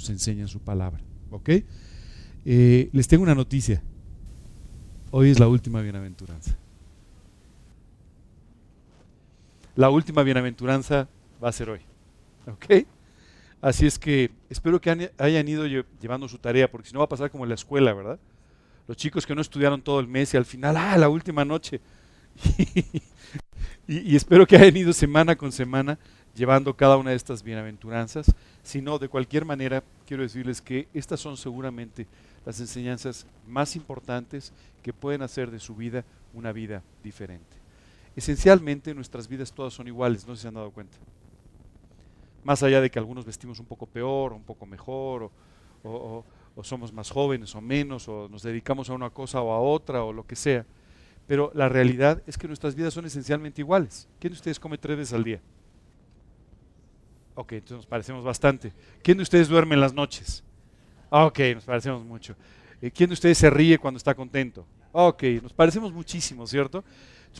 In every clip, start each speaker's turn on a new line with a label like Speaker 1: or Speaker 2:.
Speaker 1: nos enseña en su palabra. ¿Ok? Eh, les tengo una noticia. Hoy es la última bienaventuranza. La última bienaventuranza va a ser hoy. ¿Ok? Así es que espero que hayan ido llevando su tarea, porque si no va a pasar como en la escuela, ¿verdad? Los chicos que no estudiaron todo el mes y al final, ah, la última noche. y, espero que hayan ido semana con semana llevando cada una de estas bienaventuranzas. Si no, de cualquier manera, quiero decirles que estas son seguramente las enseñanzas más importantes que pueden hacer de su vida una vida diferente. Esencialmente nuestras vidas todas son iguales, no se han dado cuenta. Más allá de que algunos vestimos un poco peor, un poco mejor, o, somos más jóvenes o menos, o nos dedicamos a una cosa o a otra, o lo que sea. Pero la realidad es que nuestras vidas son esencialmente iguales. ¿Quién de ustedes come tres veces al día? Ok, entonces nos parecemos bastante. ¿Quién de ustedes duerme en las noches? Ok, nos parecemos mucho. Eh, ¿Quién de ustedes se ríe cuando está contento? Ok, nos parecemos muchísimo, ¿cierto?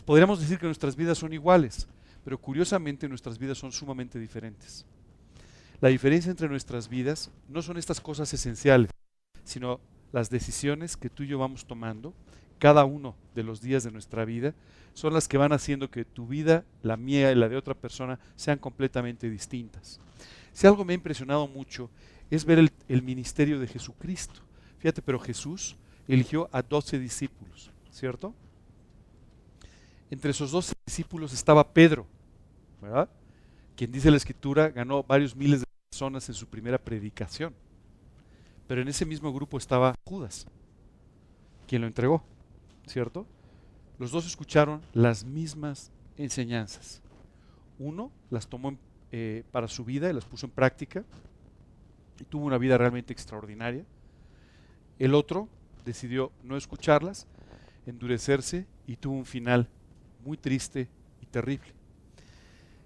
Speaker 1: podríamos decir que nuestras vidas son iguales, pero curiosamente nuestras vidas son sumamente diferentes. La diferencia entre nuestras vidas no son estas cosas esenciales, sino las decisiones que tú y yo vamos tomando cada uno de los días de nuestra vida son las que van haciendo que tu vida, la mía y la de otra persona sean completamente distintas. Si algo me ha impresionado mucho es ver el, ministerio de Jesucristo. Fíjate, pero Jesús eligió a doce discípulos, ¿cierto? Entre esos doce discípulos estaba Pedro, ¿verdad? Quien dice la escritura ganó varios miles de personas en su primera predicación. Pero en ese mismo grupo estaba Judas, quien lo entregó, ¿cierto? Los dos escucharon las mismas enseñanzas. Uno las tomó eh, para su vida y las puso en práctica y tuvo una vida realmente extraordinaria. El otro decidió no escucharlas, endurecerse y tuvo un final muy triste y terrible.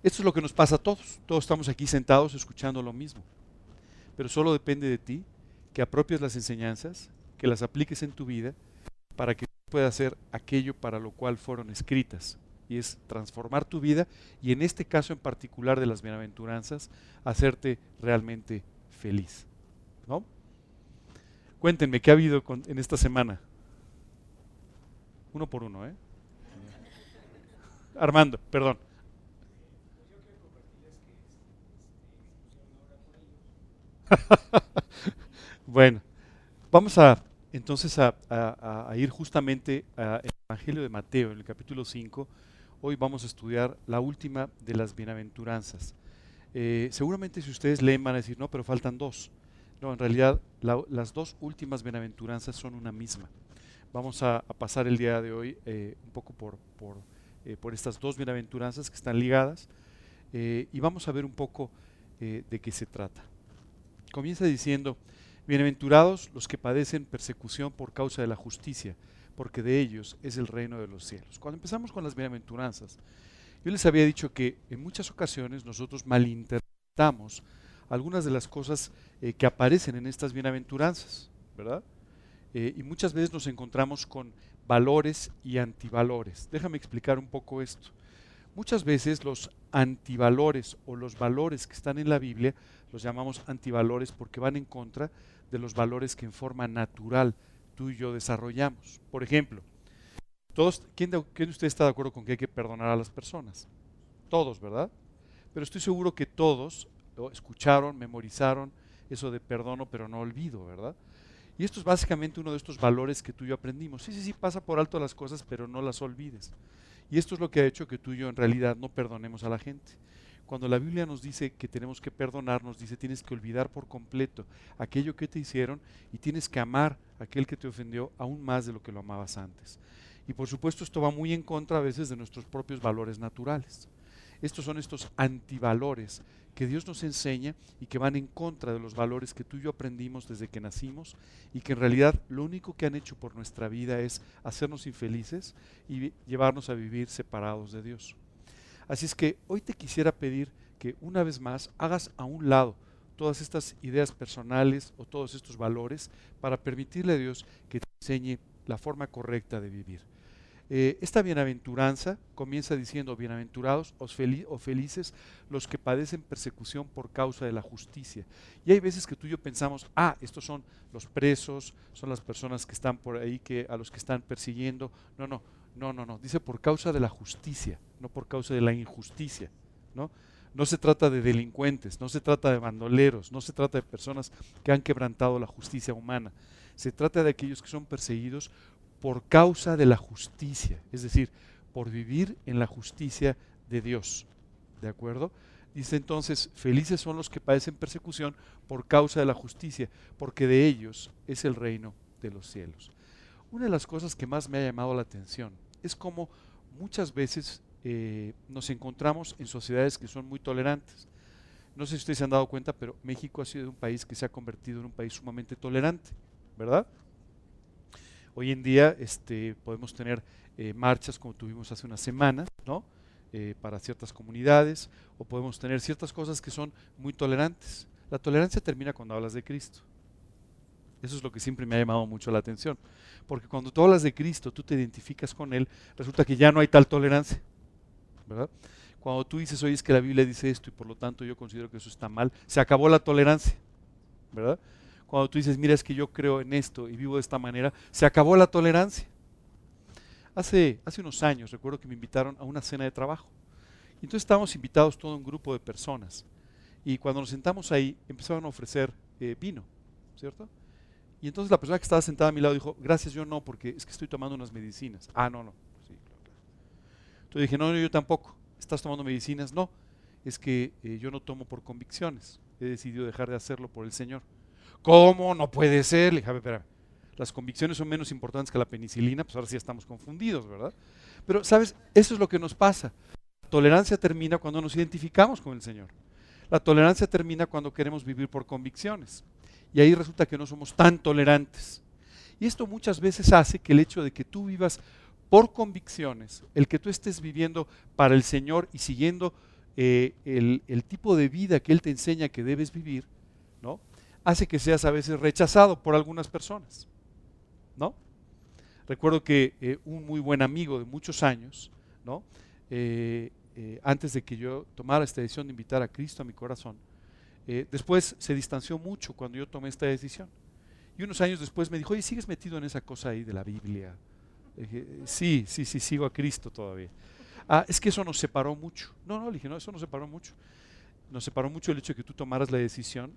Speaker 1: Esto es lo que nos pasa a todos. Todos estamos aquí sentados escuchando lo mismo. Pero solo depende de ti que apropies las enseñanzas, que las apliques en tu vida para que puedas hacer aquello para lo cual fueron escritas. Y es transformar tu vida y en este caso en particular de las bienaventuranzas, hacerte realmente feliz. ¿No? Cuéntenme, ¿qué ha habido en esta semana? Uno por uno, ¿eh? Armando, perdón. bueno, vamos a entonces a, ir justamente al Evangelio de Mateo, en el capítulo 5. Hoy vamos a estudiar la última de las bienaventuranzas. Eh, seguramente si ustedes leen van a decir, no, pero faltan dos. No, en realidad las dos últimas bienaventuranzas son una misma. Vamos a, pasar el día de hoy eh, un poco por, por, eh, por, estas dos bienaventuranzas que están ligadas y vamos a ver un poco de qué se trata. Comienza diciendo, bienaventurados los que padecen persecución por causa de la justicia, porque de ellos es el reino de los cielos. Cuando empezamos con las bienaventuranzas, yo les había dicho que en muchas ocasiones nosotros malinterpretamos algunas de las cosas eh, que aparecen en estas bienaventuranzas, ¿verdad? Eh, y muchas veces nos encontramos con valores y antivalores. Déjame explicar un poco esto. Muchas veces los antivalores o los valores que están en la Biblia los llamamos antivalores porque van en contra de los valores que en forma natural tú y yo desarrollamos. Por ejemplo, todos, ¿quién, de, usted está de acuerdo con que hay que perdonar a las personas? Todos, ¿verdad? Pero estoy seguro que todos escucharon, memorizaron eso de perdono pero no olvido, ¿verdad? Y esto es básicamente uno de estos valores que tú y yo aprendimos. Sí, sí, sí, pasa por alto las cosas, pero no las olvides. Y esto es lo que ha hecho que tú y yo en realidad no perdonemos a la gente. Cuando la Biblia nos dice que tenemos que perdonar, nos dice tienes que olvidar por completo aquello que te hicieron y tienes que amar a aquel que te ofendió aún más de lo que lo amabas antes. Y por supuesto esto va muy en contra a veces de nuestros propios valores naturales. Estos son estos antivalores que Dios nos enseña y que van en contra de los valores que tú y yo aprendimos desde que nacimos y que en realidad lo único que han hecho por nuestra vida es hacernos infelices y llevarnos a vivir separados de Dios. Así es que hoy te quisiera pedir que una vez más hagas a un lado todas estas ideas personales o todos estos valores para permitirle a Dios que te enseñe la forma correcta de vivir. Eh, esta bienaventuranza comienza diciendo, bienaventurados o, felices los que padecen persecución por causa de la justicia. Y hay veces que tú y yo pensamos, ah, estos son los presos, son las personas que están por ahí, que, a los que están persiguiendo. No, no, no, no, no. Dice por causa de la justicia, no por causa de la injusticia. ¿no? no se trata de delincuentes, no se trata de bandoleros, no se trata de personas que han quebrantado la justicia humana. Se trata de aquellos que son perseguidos por causa de la justicia, es decir, por vivir en la justicia de Dios. ¿De acuerdo? Dice entonces, felices son los que padecen persecución por causa de la justicia, porque de ellos es el reino de los cielos. Una de las cosas que más me ha llamado la atención es cómo muchas veces eh, nos encontramos en sociedades que son muy tolerantes. No sé si ustedes se han dado cuenta, pero México ha sido un país que se ha convertido en un país sumamente tolerante, ¿verdad? Hoy en día este, podemos tener eh, marchas como tuvimos hace unas semanas, ¿no? Eh, para ciertas comunidades, o podemos tener ciertas cosas que son muy tolerantes. La tolerancia termina cuando hablas de Cristo. Eso es lo que siempre me ha llamado mucho la atención. Porque cuando tú hablas de Cristo, tú te identificas con Él, resulta que ya no hay tal tolerancia. ¿verdad? Cuando tú dices, oye, es que la Biblia dice esto y por lo tanto yo considero que eso está mal, se acabó la tolerancia, ¿verdad? Cuando tú dices, mira, es que yo creo en esto y vivo de esta manera, se acabó la tolerancia. Hace, hace unos años recuerdo que me invitaron a una cena de trabajo. Y entonces estábamos invitados todo un grupo de personas. Y cuando nos sentamos ahí, empezaron a ofrecer eh, vino, ¿cierto? Y entonces la persona que estaba sentada a mi lado dijo, gracias, yo no, porque es que estoy tomando unas medicinas. Ah, no, no. Sí, claro, Entonces dije, no, yo tampoco. ¿Estás tomando medicinas? No, es que eh, yo no tomo por convicciones. He decidido dejar de hacerlo por el Señor. ¿Cómo? No puede ser. Le dije, a ver, espera. Las convicciones son menos importantes que la penicilina, pues ahora sí estamos confundidos, ¿verdad? Pero, ¿sabes? Eso es lo que nos pasa. La tolerancia termina cuando nos identificamos con el Señor. La tolerancia termina cuando queremos vivir por convicciones. Y ahí resulta que no somos tan tolerantes. Y esto muchas veces hace que el hecho de que tú vivas por convicciones, el que tú estés viviendo para el Señor y siguiendo eh, el, tipo de vida que Él te enseña que debes vivir, ¿no? Hace que seas a veces rechazado por algunas personas. ¿No? Recuerdo que eh, un muy buen amigo de muchos años, ¿no? Eh, eh, antes de que yo tomara esta decisión de invitar a Cristo a mi corazón, después se distanció mucho cuando yo tomé esta decisión. Y unos años después me dijo, oye, ¿sigues metido en esa cosa ahí de la Biblia? Dije, sí, sí, sí, sigo a Cristo todavía. Ah, es que eso nos separó mucho. No, no, le dije, no, eso nos separó mucho. Nos separó mucho el hecho de que tú tomaras la decisión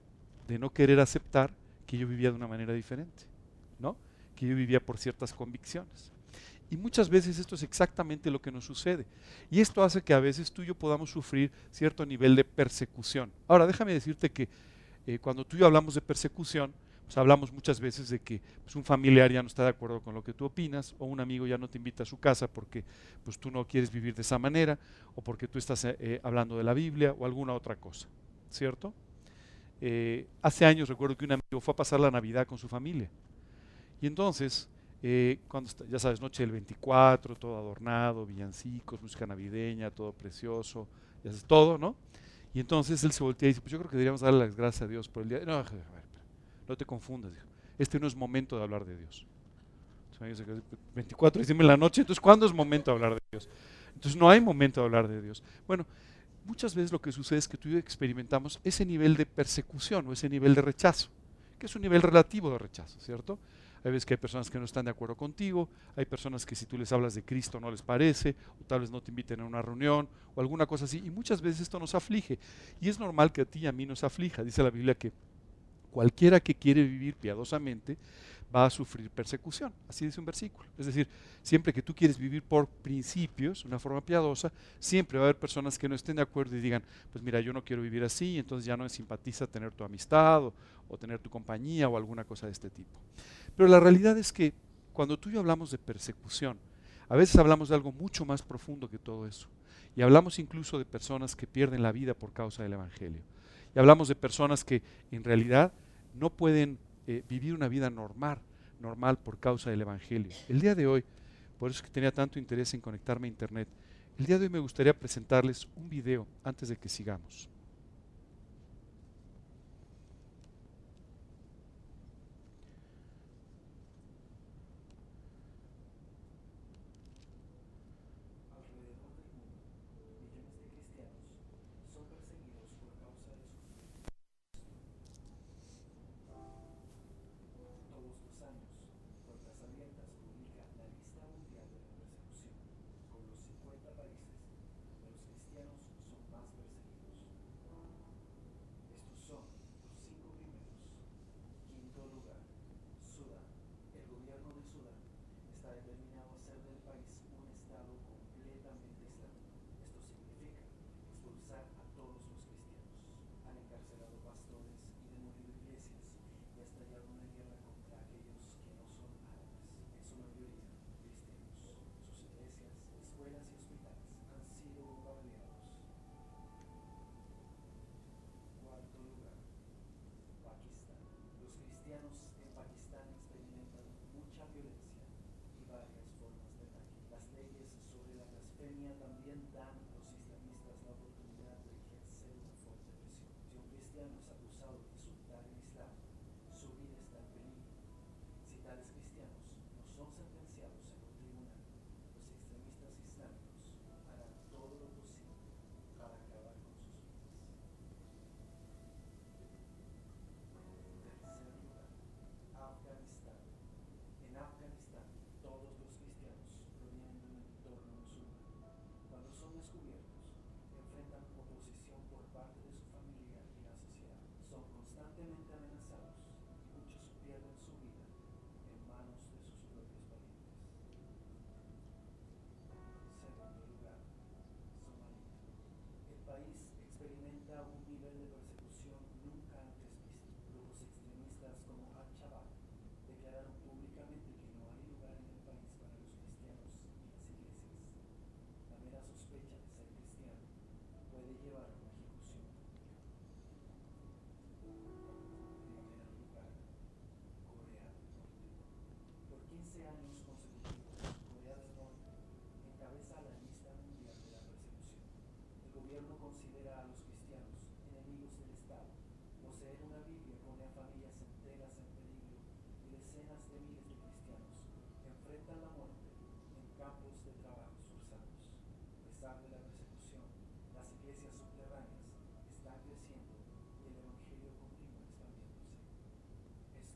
Speaker 1: de no querer aceptar que yo vivía de una manera diferente, ¿no? Que yo vivía por ciertas convicciones. Y muchas veces esto es exactamente lo que nos sucede. Y esto hace que a veces tú y yo podamos sufrir cierto nivel de persecución. Ahora, déjame decirte que eh, cuando tú y yo hablamos de persecución, pues hablamos muchas veces de que pues, un familiar ya no está de acuerdo con lo que tú opinas, o un amigo ya no te invita a su casa porque pues, tú no quieres vivir de esa manera, o porque tú estás eh, hablando de la Biblia, o alguna otra cosa, ¿cierto? Eh, hace años recuerdo que un amigo fue a pasar la Navidad con su familia. Y entonces, eh, cuando ya sabes, noche del 24, todo adornado, villancicos, música navideña, todo precioso, ya sabes, todo, ¿no? Y entonces él se voltea y dice, pues yo creo que deberíamos darle las gracias a Dios por el día. No, a ver, no te confundas, este no es momento de hablar de Dios. 24 de diciembre en la noche, entonces ¿cuándo es momento de hablar de Dios? Entonces no hay momento de hablar de Dios. Bueno, muchas veces lo que sucede es que tú y yo experimentamos ese nivel de persecución o ese nivel de rechazo, que es un nivel relativo de rechazo, ¿cierto? Hay veces que hay personas que no están de acuerdo contigo, hay personas que si tú les hablas de Cristo no les parece, o tal vez no te inviten a una reunión, o alguna cosa así, y muchas veces esto nos aflige. Y es normal que a ti y a mí nos aflija. Dice la Biblia que cualquiera que quiere vivir piadosamente va a sufrir persecución. Así dice un versículo. Es decir, siempre que tú quieres vivir por principios, una forma piadosa, siempre va a haber personas que no estén de acuerdo y digan, pues mira, yo no quiero vivir así, entonces ya no me simpatiza tener tu amistad o, o tener tu compañía o alguna cosa de este tipo. Pero la realidad es que cuando tú y yo hablamos de persecución, a veces hablamos de algo mucho más profundo que todo eso. Y hablamos incluso de personas que pierden la vida por causa del Evangelio. Y hablamos de personas que en realidad no pueden eh, vivir una vida normal, normal por causa del Evangelio. El día de hoy, por eso es que tenía tanto interés en conectarme a Internet, el día de hoy me gustaría presentarles un video antes de que sigamos.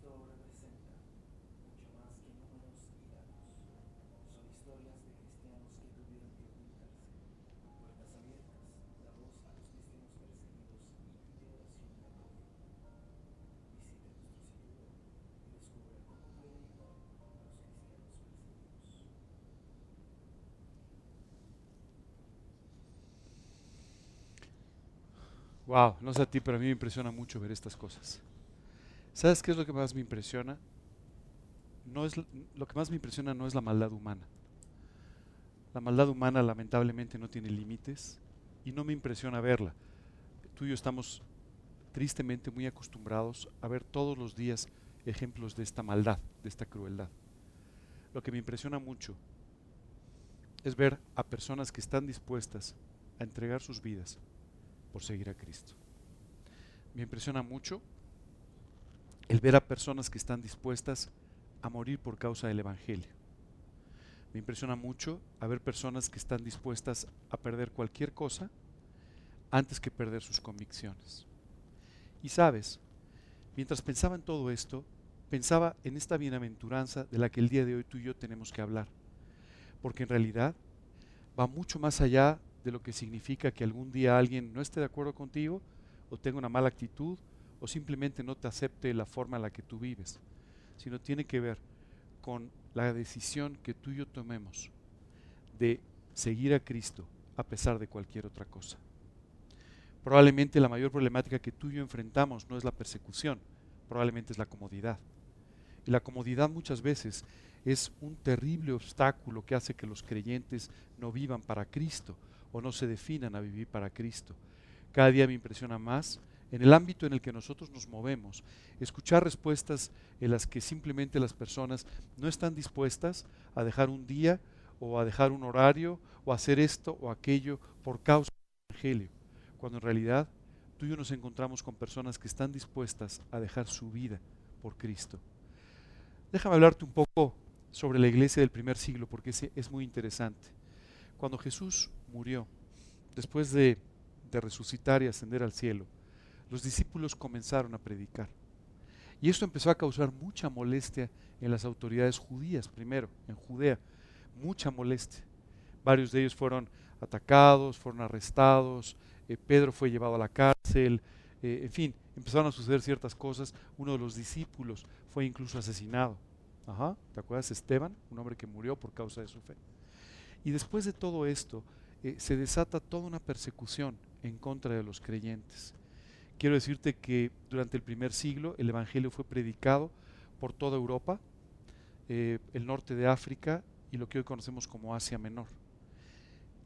Speaker 2: Representa mucho más que números y datos. Son historias de cristianos que tuvieron que ocultarse. Puertas abiertas, la voz a los cristianos perseguidos y pide oración de apoyo. Visite nuestro sitio y descubra cómo puede ayudar a los cristianos perseguidos.
Speaker 1: Wow, no sé a ti, pero a mí me impresiona mucho ver estas cosas. ¿Sabes qué es lo que más me impresiona? No es lo que más me impresiona no es la maldad humana. La maldad humana lamentablemente no tiene límites y no me impresiona verla. Tú y yo estamos tristemente muy acostumbrados a ver todos los días ejemplos de esta maldad, de esta crueldad. Lo que me impresiona mucho es ver a personas que están dispuestas a entregar sus vidas por seguir a Cristo. Me impresiona mucho el ver a personas que están dispuestas a morir por causa del Evangelio. Me impresiona mucho a ver personas que están dispuestas a perder cualquier cosa antes que perder sus convicciones. Y sabes, mientras pensaba en todo esto, pensaba en esta bienaventuranza de la que el día de hoy tú y yo tenemos que hablar. Porque en realidad va mucho más allá de lo que significa que algún día alguien no esté de acuerdo contigo o tenga una mala actitud o simplemente no te acepte la forma en la que tú vives, sino tiene que ver con la decisión que tú y yo tomemos de seguir a Cristo a pesar de cualquier otra cosa. Probablemente la mayor problemática que tú y yo enfrentamos no es la persecución, probablemente es la comodidad. Y la comodidad muchas veces es un terrible obstáculo que hace que los creyentes no vivan para Cristo o no se definan a vivir para Cristo. Cada día me impresiona más en el ámbito en el que nosotros nos movemos, escuchar respuestas en las que simplemente las personas no están dispuestas a dejar un día o a dejar un horario o hacer esto o aquello por causa del Evangelio, cuando en realidad tú y yo nos encontramos con personas que están dispuestas a dejar su vida por Cristo. Déjame hablarte un poco sobre la iglesia del primer siglo, porque es, es muy interesante. Cuando Jesús murió, después de, de resucitar y ascender al cielo, los discípulos comenzaron a predicar. Y esto empezó a causar mucha molestia en las autoridades judías, primero, en Judea, mucha molestia. Varios de ellos fueron atacados, fueron arrestados, eh, Pedro fue llevado a la cárcel, eh, en fin, empezaron a suceder ciertas cosas. Uno de los discípulos fue incluso asesinado. Ajá, ¿te acuerdas? Esteban, un hombre que murió por causa de su fe. Y después de todo esto, eh, se desata toda una persecución en contra de los creyentes. Quiero decirte que durante el primer siglo el Evangelio fue predicado por toda Europa, eh, el norte de África y lo que hoy conocemos como Asia Menor.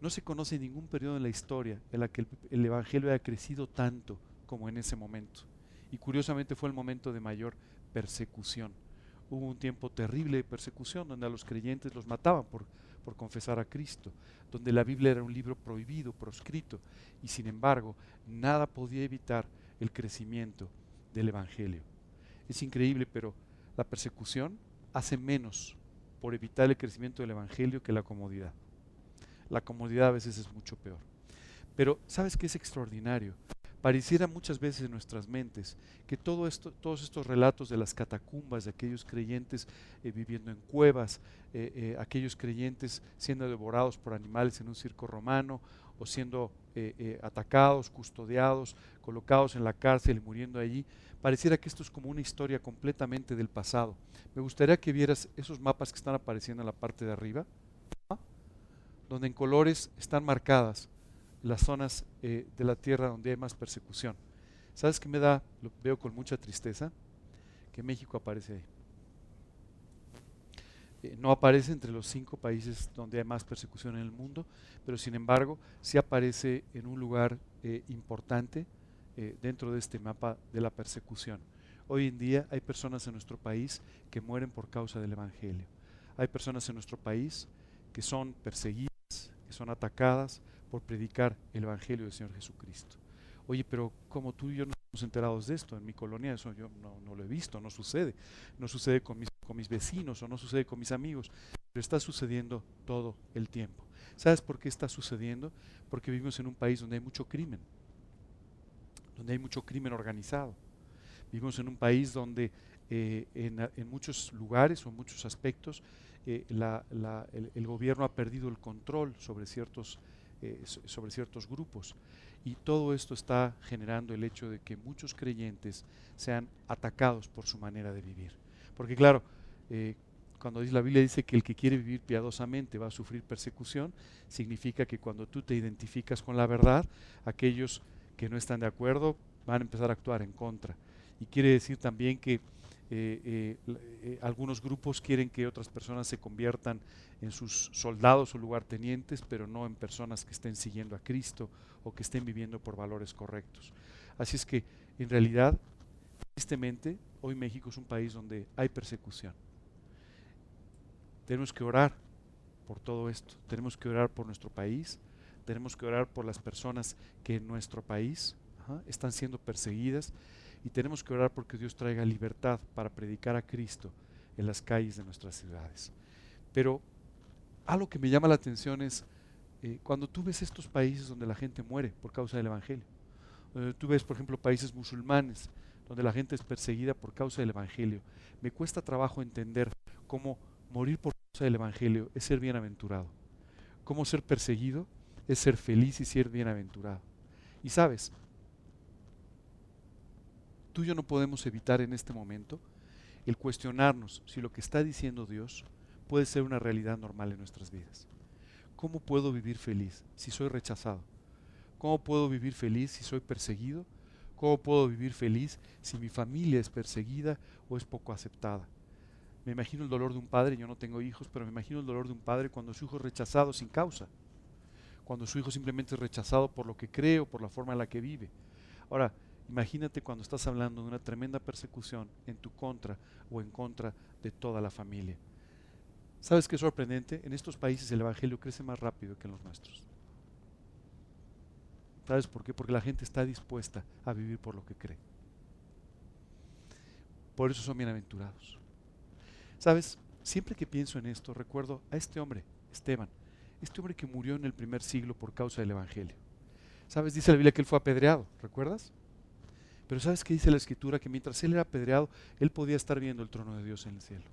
Speaker 1: No se conoce ningún periodo en la historia en la que el, el Evangelio haya crecido tanto como en ese momento. Y curiosamente fue el momento de mayor persecución. Hubo un tiempo terrible de persecución donde a los creyentes los mataban por, por confesar a Cristo, donde la Biblia era un libro prohibido, proscrito, y sin embargo nada podía evitar el crecimiento del Evangelio. Es increíble, pero la persecución hace menos por evitar el crecimiento del Evangelio que la comodidad. La comodidad a veces es mucho peor. Pero ¿sabes qué es extraordinario? Pareciera muchas veces en nuestras mentes que todo esto, todos estos relatos de las catacumbas, de aquellos creyentes eh, viviendo en cuevas, eh, eh, aquellos creyentes siendo devorados por animales en un circo romano o siendo atacados, custodiados, colocados en la cárcel y muriendo allí, pareciera que esto es como una historia completamente del pasado. Me gustaría que vieras esos mapas que están apareciendo en la parte de arriba, donde en colores están marcadas las zonas eh, de la tierra donde hay más persecución. ¿Sabes qué me da? Lo veo con mucha tristeza, que México aparece ahí. Eh, no aparece entre los cinco países donde hay más persecución en el mundo, pero sin embargo sí aparece en un lugar eh, importante dentro de este mapa de la persecución. Hoy en día hay personas en nuestro país que mueren por causa del Evangelio. Hay personas en nuestro país que son perseguidas, que son atacadas, por predicar el Evangelio del Señor Jesucristo. Oye, pero como tú y yo no estamos enterados de esto, en mi colonia eso yo no, lo he visto, no sucede. No sucede con mis, con mis vecinos o no sucede con mis amigos, pero está sucediendo todo el tiempo. ¿Sabes por qué está sucediendo? Porque vivimos en un país donde hay mucho crimen, donde hay mucho crimen organizado. Vivimos en un país donde eh, en, muchos lugares o en muchos aspectos eh, el, gobierno ha perdido el control sobre ciertos eh, sobre ciertos grupos. Y todo esto está generando el hecho de que muchos creyentes sean atacados por su manera de vivir. Porque claro, eh, cuando la Biblia dice que el que quiere vivir piadosamente va a sufrir persecución, significa que cuando tú te identificas con la verdad, aquellos que no están de acuerdo van a empezar a actuar en contra. Y quiere decir también que eh, eh, eh, algunos grupos quieren que otras personas se conviertan en sus soldados o lugartenientes, pero no en personas que estén siguiendo a Cristo o que estén viviendo por valores correctos. Así es que, en realidad, tristemente, hoy México es un país donde hay persecución. Tenemos que orar por todo esto, tenemos que orar por nuestro país, tenemos que orar por las personas que en nuestro país están siendo perseguidas y tenemos que orar porque Dios traiga libertad para predicar a Cristo en las calles de nuestras ciudades. Pero algo que me llama la atención es eh, cuando tú ves estos países donde la gente muere por causa del Evangelio. tú ves, por ejemplo, países musulmanes donde la gente es perseguida por causa del Evangelio. Me cuesta trabajo entender cómo morir por causa del Evangelio es ser bienaventurado. Cómo ser perseguido es ser feliz y ser bienaventurado. Y sabes, tú y yo no podemos evitar en este momento el cuestionarnos si lo que está diciendo Dios puede ser una realidad normal en nuestras vidas. ¿Cómo puedo vivir feliz si soy rechazado? ¿Cómo puedo vivir feliz si soy perseguido? ¿Cómo puedo vivir feliz si mi familia es perseguida o es poco aceptada? Me imagino el dolor de un padre, yo no tengo hijos, pero me imagino el dolor de un padre cuando su hijo es rechazado sin causa, cuando su hijo simplemente es rechazado por lo que cree o por la forma en la que vive. Ahora, Imagínate cuando estás hablando de una tremenda persecución en tu contra o en contra de toda la familia. ¿Sabes qué es sorprendente? En estos países el Evangelio crece más rápido que en los nuestros. ¿Sabes por qué? Porque la gente está dispuesta a vivir por lo que cree. Por eso son bienaventurados. ¿Sabes? Siempre que pienso en esto, recuerdo a este hombre, Esteban, este hombre que murió en el primer siglo por causa del Evangelio. ¿Sabes? Dice la Biblia que él fue apedreado, ¿recuerdas? Pero ¿sabes qué dice la escritura? Que mientras él era apedreado, él podía estar viendo el trono de Dios en el cielo.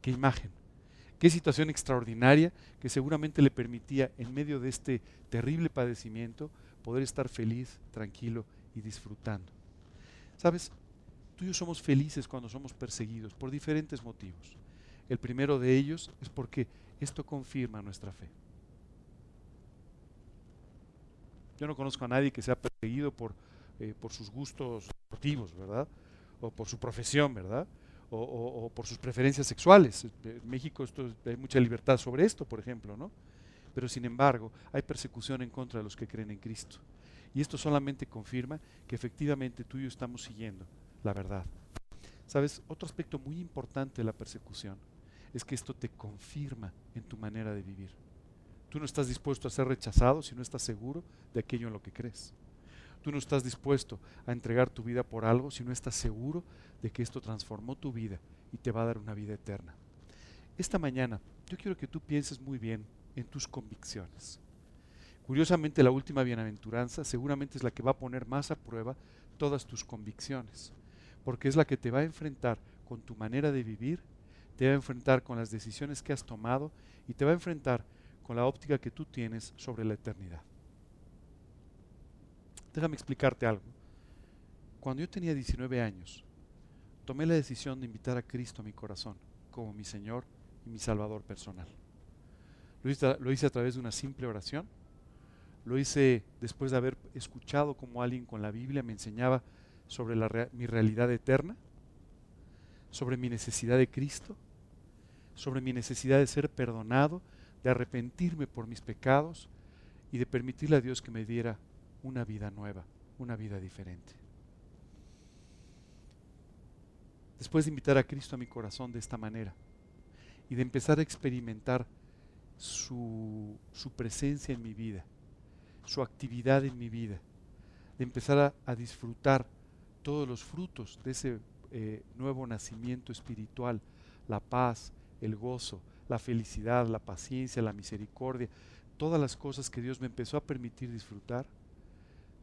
Speaker 1: Qué imagen, qué situación extraordinaria que seguramente le permitía en medio de este terrible padecimiento poder estar feliz, tranquilo y disfrutando. ¿Sabes? Tú y yo somos felices cuando somos perseguidos por diferentes motivos. El primero de ellos es porque esto confirma nuestra fe. Yo no conozco a nadie que sea perseguido por, eh, por sus gustos deportivos, ¿verdad? O por su profesión, ¿verdad? O, por sus preferencias sexuales. En México esto, hay mucha libertad sobre esto, por ejemplo, ¿no? Pero sin embargo, hay persecución en contra de los que creen en Cristo. Y esto solamente confirma que efectivamente tú y yo estamos siguiendo la verdad. ¿Sabes? Otro aspecto muy importante de la persecución es que esto te confirma en tu manera de vivir. Tú no estás dispuesto a ser rechazado si no estás seguro de aquello en lo que crees. Tú no estás dispuesto a entregar tu vida por algo si no estás seguro de que esto transformó tu vida y te va a dar una vida eterna. Esta mañana yo quiero que tú pienses muy bien en tus convicciones. Curiosamente la última bienaventuranza seguramente es la que va a poner más a prueba todas tus convicciones, porque es la que te va a enfrentar con tu manera de vivir, te va a enfrentar con las decisiones que has tomado y te va a enfrentar con la óptica que tú tienes sobre la eternidad. Déjame explicarte algo. Cuando yo tenía 19 años, tomé la decisión de invitar a Cristo a mi corazón como mi Señor y mi Salvador personal. Lo hice, a través de una simple oración. Lo hice después de haber escuchado como alguien con la Biblia me enseñaba sobre mi realidad eterna, sobre mi necesidad de Cristo, sobre mi necesidad de ser perdonado, de arrepentirme por mis pecados y de permitirle a Dios que me diera una vida nueva, una vida diferente. Después de invitar a Cristo a mi corazón de esta manera y de empezar a experimentar su, su presencia en mi vida, su actividad en mi vida, de empezar a, disfrutar todos los frutos de ese eh, nuevo nacimiento espiritual, la paz, el gozo, la felicidad, la paciencia, la misericordia, todas las cosas que Dios me empezó a permitir disfrutar,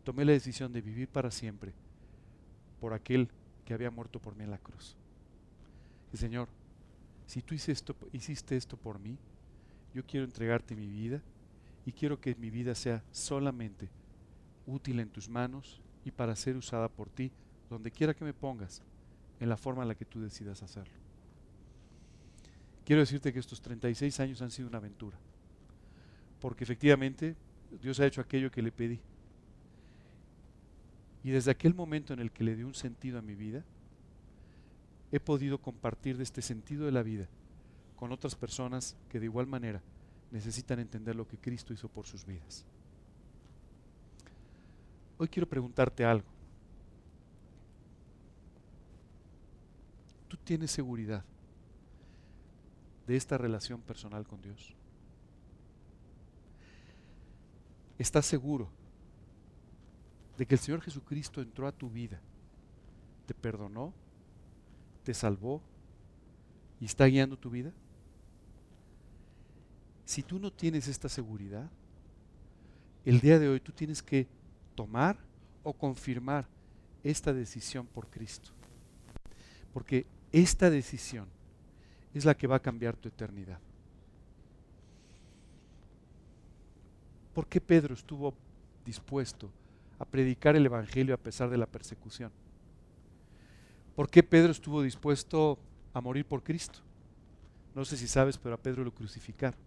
Speaker 1: tomé la decisión de vivir para siempre por aquel que había muerto por mí en la cruz. Señor, si tú esto, hiciste esto por mí, yo quiero entregarte mi vida y quiero que mi vida sea solamente útil en tus manos y para ser usada por ti donde quiera que me pongas, en la forma en la que tú decidas hacerlo. Quiero decirte que estos 36 años han sido una aventura, porque efectivamente Dios ha hecho aquello que le pedí. Y desde aquel momento en el que le di un sentido a mi vida, he podido compartir de este sentido de la vida con otras personas que de igual manera necesitan entender lo que Cristo hizo por sus vidas. Hoy quiero preguntarte algo. ¿Tú tienes seguridad de esta relación personal con Dios? ¿Estás seguro de que el Señor Jesucristo entró a tu vida, te perdonó, te salvó y está guiando tu vida? Si tú no tienes esta seguridad, el día de hoy tú tienes que tomar o confirmar esta decisión por Cristo. Porque esta decisión es la que va a cambiar tu eternidad. ¿Por qué Pedro estuvo dispuesto a predicar el Evangelio a pesar de la persecución? ¿Por qué Pedro estuvo dispuesto a morir por Cristo? No sé si sabes, pero a Pedro lo crucificaron.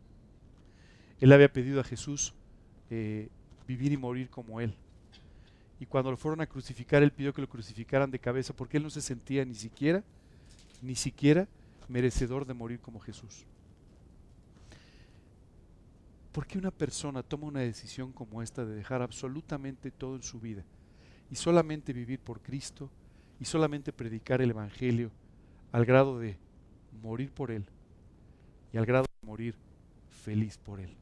Speaker 1: Él había pedido a Jesús eh, vivir y morir como Él. Y cuando lo fueron a crucificar, Él pidió que lo crucificaran de cabeza porque Él no se sentía ni siquiera ni siquiera merecedor de morir como Jesús. ¿Por qué una persona toma una decisión como esta de dejar absolutamente todo en su vida y solamente vivir por Cristo y solamente predicar el Evangelio al grado de morir por Él y al grado de morir feliz por Él?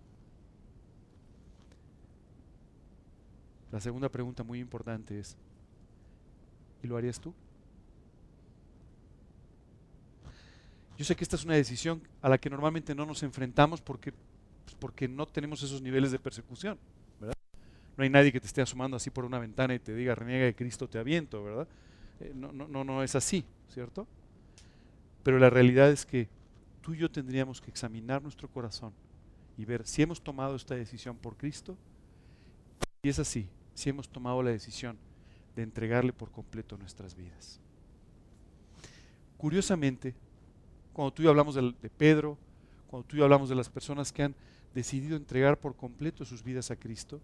Speaker 1: La segunda pregunta muy importante es, ¿y lo harías tú? Yo sé que esta es una decisión a la que normalmente no nos enfrentamos porque, pues, porque no tenemos esos niveles de persecución, ¿verdad? No hay nadie que te esté asomando así por una ventana y te diga, reniega de Cristo, te aviento, ¿verdad? Eh, no, no, no, no es así, ¿cierto? Pero la realidad es que tú y yo tendríamos que examinar nuestro corazón y ver si hemos tomado esta decisión por Cristo. Y es así, si hemos tomado la decisión de entregarle por completo nuestras vidas. Curiosamente, cuando tú y yo hablamos de, de Pedro, cuando tú y yo hablamos de las personas que han decidido entregar por completo sus vidas a Cristo,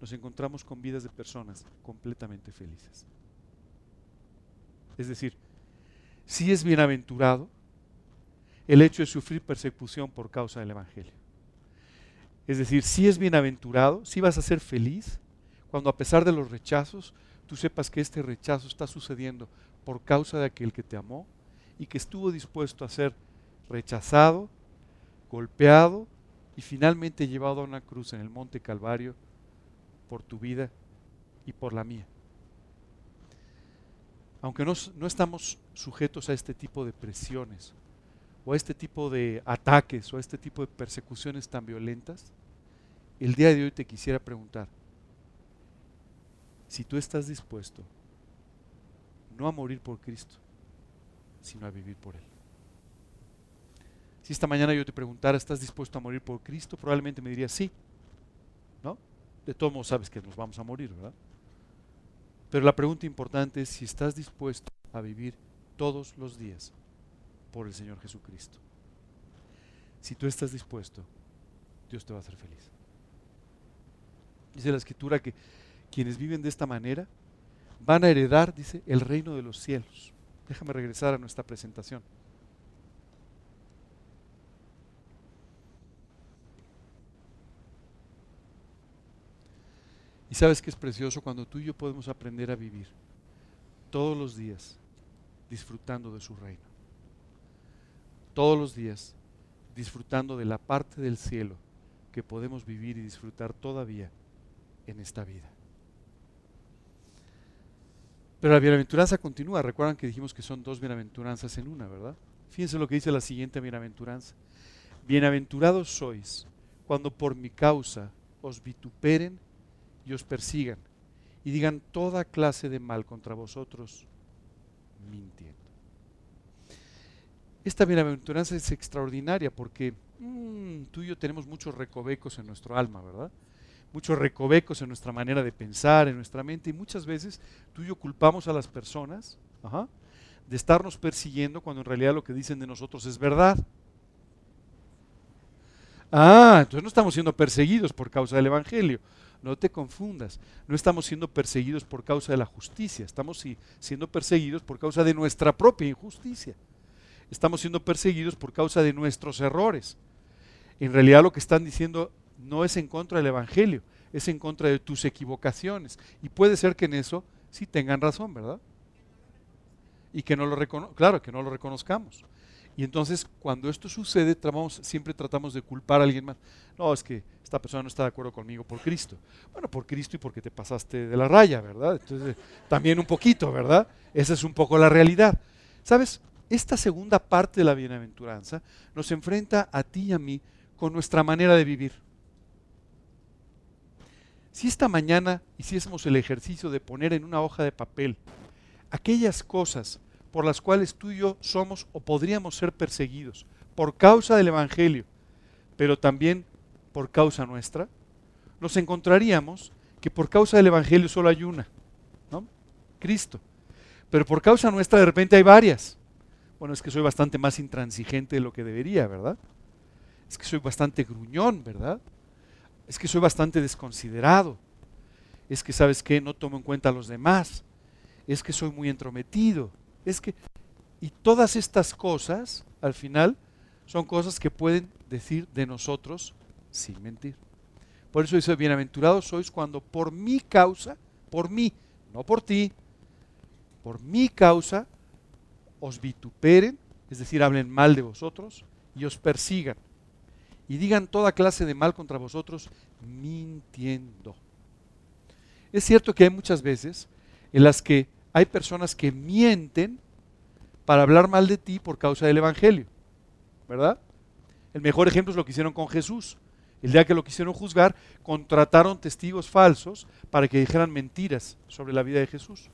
Speaker 1: nos encontramos con vidas de personas completamente felices. Es decir, si es bienaventurado el hecho de sufrir persecución por causa del Evangelio. Es decir, si es bienaventurado, si vas a ser feliz cuando a pesar de los rechazos, tú sepas que este rechazo está sucediendo por causa de aquel que te amó y que estuvo dispuesto a hacer rechazado, golpeado y finalmente llevado a una cruz en el monte Calvario por tu vida y por la mía. Aunque no, no estamos sujetos a este tipo de presiones o a este tipo de ataques o a este tipo de persecuciones tan violentas, el día de hoy te quisiera preguntar, si tú estás dispuesto no a morir por Cristo, sino a vivir por Él. Si esta mañana yo te preguntara, ¿estás dispuesto a morir por Cristo? Probablemente me dirías sí. ¿No? De todos modos sabes que nos vamos a morir, ¿verdad? Pero la pregunta importante es si estás dispuesto a vivir todos los días por el Señor Jesucristo. Si tú estás dispuesto, Dios te va a hacer feliz. Dice la escritura que quienes viven de esta manera van a heredar, dice, el reino de los cielos. Déjame regresar a nuestra presentación. Y sabes que es precioso cuando tú y yo podemos aprender a vivir todos los días disfrutando de su reino. Todos los días disfrutando de la parte del cielo que podemos vivir y disfrutar todavía en esta vida. Pero la bienaventuranza continúa. Recuerdan que dijimos que son dos bienaventuranzas en una, ¿verdad? Fíjense lo que dice la siguiente bienaventuranza. Bienaventurados sois cuando por mi causa os vituperen y os persigan y digan toda clase de mal contra vosotros, mintiendo. Esta bienaventuranza es extraordinaria porque mm, tú y yo tenemos muchos recovecos en nuestro alma, ¿verdad? muchos recovecos en nuestra manera de pensar, en nuestra mente, y muchas veces tú y yo culpamos a las personas de estarnos persiguiendo cuando en realidad lo que dicen de nosotros es verdad. Ah, entonces no estamos siendo perseguidos por causa del Evangelio. No te confundas, no estamos siendo perseguidos por causa de la justicia, estamos siendo perseguidos por causa de nuestra propia injusticia. Estamos siendo perseguidos por causa de nuestros errores. En realidad lo que están diciendo no es en contra del Evangelio, es en contra de tus equivocaciones. Y puede ser que en eso sí tengan razón, ¿verdad? Y que no lo claro, que no lo reconozcamos. Y entonces cuando esto sucede, siempre tratamos de culpar a alguien más. No, es que esta persona no está de acuerdo conmigo por Cristo. Bueno, por Cristo y porque te pasaste de la raya, ¿verdad? Entonces, también un poquito, ¿verdad? Esa es un poco la realidad. ¿Sabes? Esta segunda parte de la bienaventuranza nos enfrenta a ti y a mí con nuestra manera de vivir. Si esta mañana hiciésemos el ejercicio de poner en una hoja de papel aquellas cosas por las cuales tú y yo somos o podríamos ser perseguidos por causa del Evangelio, pero también por causa nuestra, nos encontraríamos que por causa del Evangelio solo hay una, ¿no? Cristo. Pero por causa nuestra de repente hay varias. Bueno, es que soy bastante más intransigente de lo que debería, ¿verdad? Es que soy bastante gruñón, ¿verdad? es que soy bastante desconsiderado, es que sabes que no tomo en cuenta a los demás, es que soy muy entrometido, es que... Y todas estas cosas, al final, son cosas que pueden decir de nosotros sin mentir. Por eso dice, bienaventurados sois cuando por mi causa, por mí, no por ti, por mi causa, os vituperen, es decir, hablen mal de vosotros y os persigan y digan toda clase de mal contra vosotros, mintiendo. Es cierto que hay muchas veces en las que hay personas que mienten para hablar mal de ti por causa del Evangelio, ¿verdad? El mejor ejemplo es lo que hicieron con Jesús. El día que lo quisieron juzgar, contrataron testigos falsos para que dijeran mentiras sobre la vida de Jesús.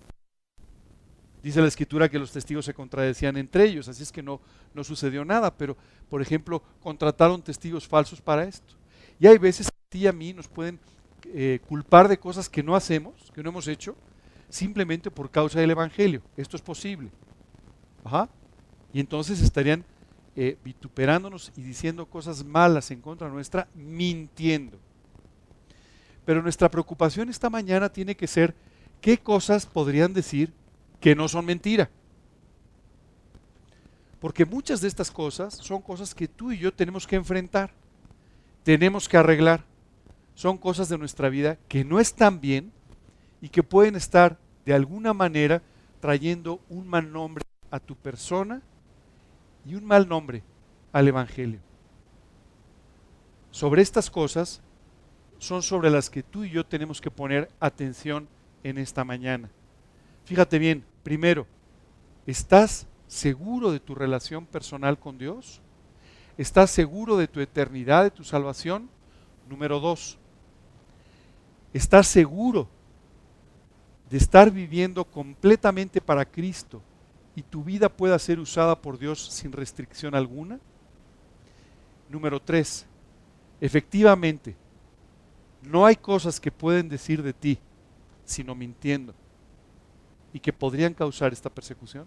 Speaker 1: Dice la escritura que los testigos se contradecían entre ellos, así es que no, no sucedió nada, pero por ejemplo contrataron testigos falsos para esto. Y hay veces que a ti y a mí nos pueden eh, culpar de cosas que no hacemos, que no hemos hecho, simplemente por causa del Evangelio. Esto es posible. Y entonces estarían eh, vituperándonos y diciendo cosas malas en contra nuestra, mintiendo. Pero nuestra preocupación esta mañana tiene que ser qué cosas podrían decir que no son mentira. Porque muchas de estas cosas son cosas que tú y yo tenemos que enfrentar, tenemos que arreglar. Son cosas de nuestra vida que no están bien y que pueden estar de alguna manera trayendo un mal nombre a tu persona y un mal nombre al Evangelio. Sobre estas cosas son sobre las que tú y yo tenemos que poner atención en esta mañana. Fíjate bien, primero, ¿estás seguro de tu relación personal con Dios? ¿Estás seguro de tu eternidad, de tu salvación? Número dos, ¿estás seguro de estar viviendo completamente para Cristo y tu vida pueda ser usada por Dios sin restricción alguna? Número tres, efectivamente, no hay cosas que pueden decir de ti sino mintiendo y que podrían causar esta persecución.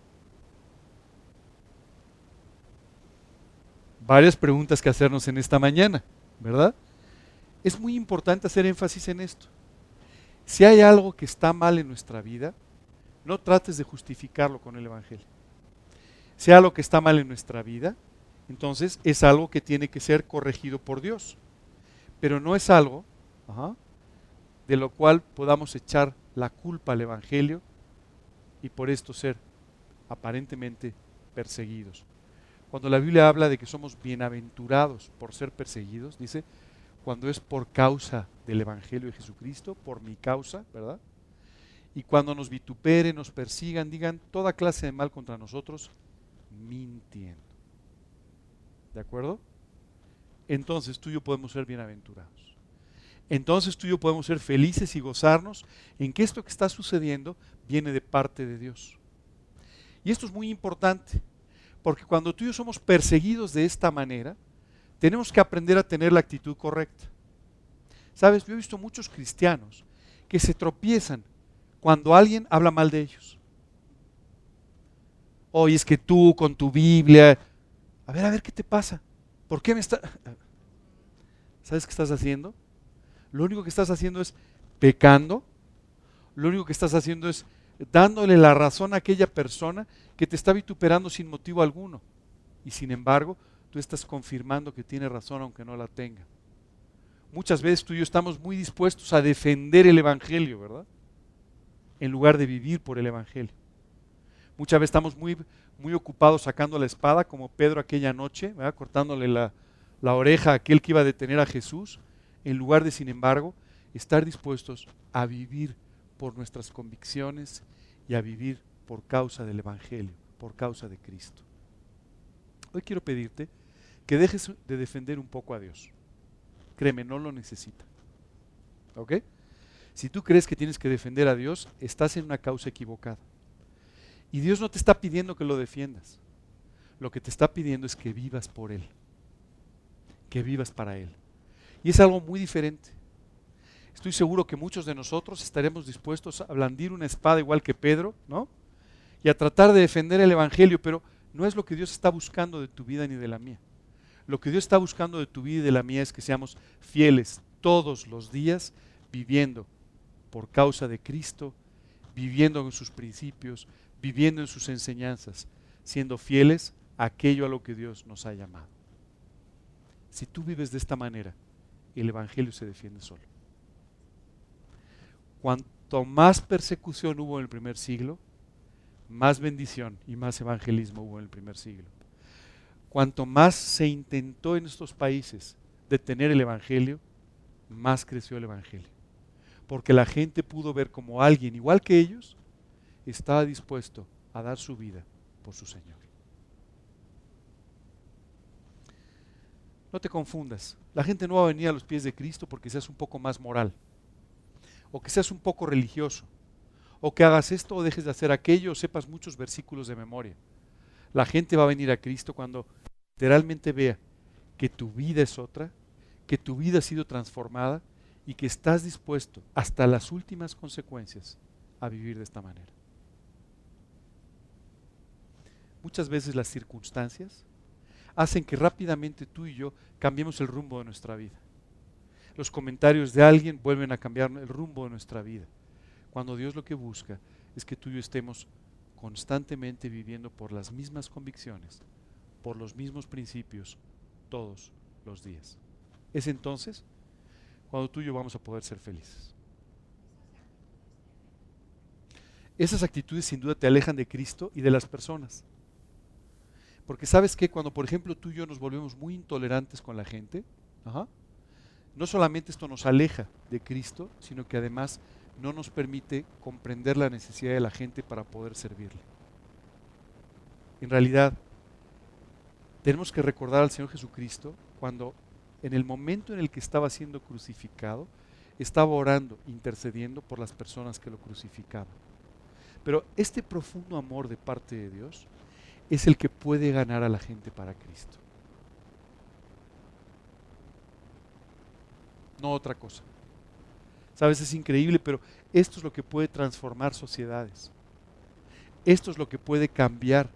Speaker 1: Varias preguntas que hacernos en esta mañana, ¿verdad? Es muy importante hacer énfasis en esto. Si hay algo que está mal en nuestra vida, no trates de justificarlo con el Evangelio. Si hay algo que está mal en nuestra vida, entonces es algo que tiene que ser corregido por Dios. Pero no es algo de lo cual podamos echar la culpa al Evangelio y por esto ser aparentemente perseguidos. Cuando la Biblia habla de que somos bienaventurados por ser perseguidos, dice, cuando es por causa del Evangelio de Jesucristo, por mi causa, ¿verdad? Y cuando nos vituperen, nos persigan, digan toda clase de mal contra nosotros, mintiendo. ¿De acuerdo? Entonces tú y yo podemos ser bienaventurados. Entonces tú y yo podemos ser felices y gozarnos en que esto que está sucediendo viene de parte de Dios. Y esto es muy importante, porque cuando tú y yo somos perseguidos de esta manera, tenemos que aprender a tener la actitud correcta. Sabes, yo he visto muchos cristianos que se tropiezan cuando alguien habla mal de ellos. Oye, es que tú con tu Biblia, a ver, a ver qué te pasa. ¿Por qué me está... ¿Sabes qué estás haciendo? Lo único que estás haciendo es pecando. Lo único que estás haciendo es dándole la razón a aquella persona que te está vituperando sin motivo alguno. Y sin embargo, tú estás confirmando que tiene razón aunque no la tenga. Muchas veces tú y yo estamos muy dispuestos a defender el Evangelio, ¿verdad? En lugar de vivir por el Evangelio. Muchas veces estamos muy, muy ocupados sacando la espada, como Pedro aquella noche, ¿verdad? cortándole la, la oreja a aquel que iba a detener a Jesús, en lugar de, sin embargo, estar dispuestos a vivir por nuestras convicciones y a vivir por causa del Evangelio, por causa de Cristo. Hoy quiero pedirte que dejes de defender un poco a Dios. Créeme, no lo necesita. ¿Ok? Si tú crees que tienes que defender a Dios, estás en una causa equivocada. Y Dios no te está pidiendo que lo defiendas. Lo que te está pidiendo es que vivas por Él. Que vivas para Él. Y es algo muy diferente. Estoy seguro que muchos de nosotros estaremos dispuestos a blandir una espada igual que Pedro, ¿no? Y a tratar de defender el Evangelio, pero no es lo que Dios está buscando de tu vida ni de la mía. Lo que Dios está buscando de tu vida y de la mía es que seamos fieles todos los días, viviendo por causa de Cristo, viviendo en sus principios, viviendo en sus enseñanzas, siendo fieles a aquello a lo que Dios nos ha llamado. Si tú vives de esta manera, el Evangelio se defiende solo. Cuanto más persecución hubo en el primer siglo, más bendición y más evangelismo hubo en el primer siglo. Cuanto más se intentó en estos países detener el Evangelio, más creció el Evangelio. Porque la gente pudo ver como alguien, igual que ellos, estaba dispuesto a dar su vida por su Señor. No te confundas. La gente no va a venir a los pies de Cristo porque seas un poco más moral. O que seas un poco religioso. O que hagas esto o dejes de hacer aquello o sepas muchos versículos de memoria. La gente va a venir a Cristo cuando literalmente vea que tu vida es otra, que tu vida ha sido transformada y que estás dispuesto hasta las últimas consecuencias a vivir de esta manera. Muchas veces las circunstancias hacen que rápidamente tú y yo cambiemos el rumbo de nuestra vida. Los comentarios de alguien vuelven a cambiar el rumbo de nuestra vida. Cuando Dios lo que busca es que tú y yo estemos constantemente viviendo por las mismas convicciones, por los mismos principios, todos los días. Es entonces cuando tú y yo vamos a poder ser felices. Esas actitudes sin duda te alejan de Cristo y de las personas. Porque sabes que cuando, por ejemplo, tú y yo nos volvemos muy intolerantes con la gente, no solamente esto nos aleja de Cristo, sino que además no nos permite comprender la necesidad de la gente para poder servirle. En realidad, tenemos que recordar al Señor Jesucristo cuando en el momento en el que estaba siendo crucificado, estaba orando, intercediendo por las personas que lo crucificaban. Pero este profundo amor de parte de Dios es el que puede ganar a la gente para Cristo. No otra cosa. Sabes, es increíble, pero esto es lo que puede transformar sociedades. Esto es lo que puede cambiar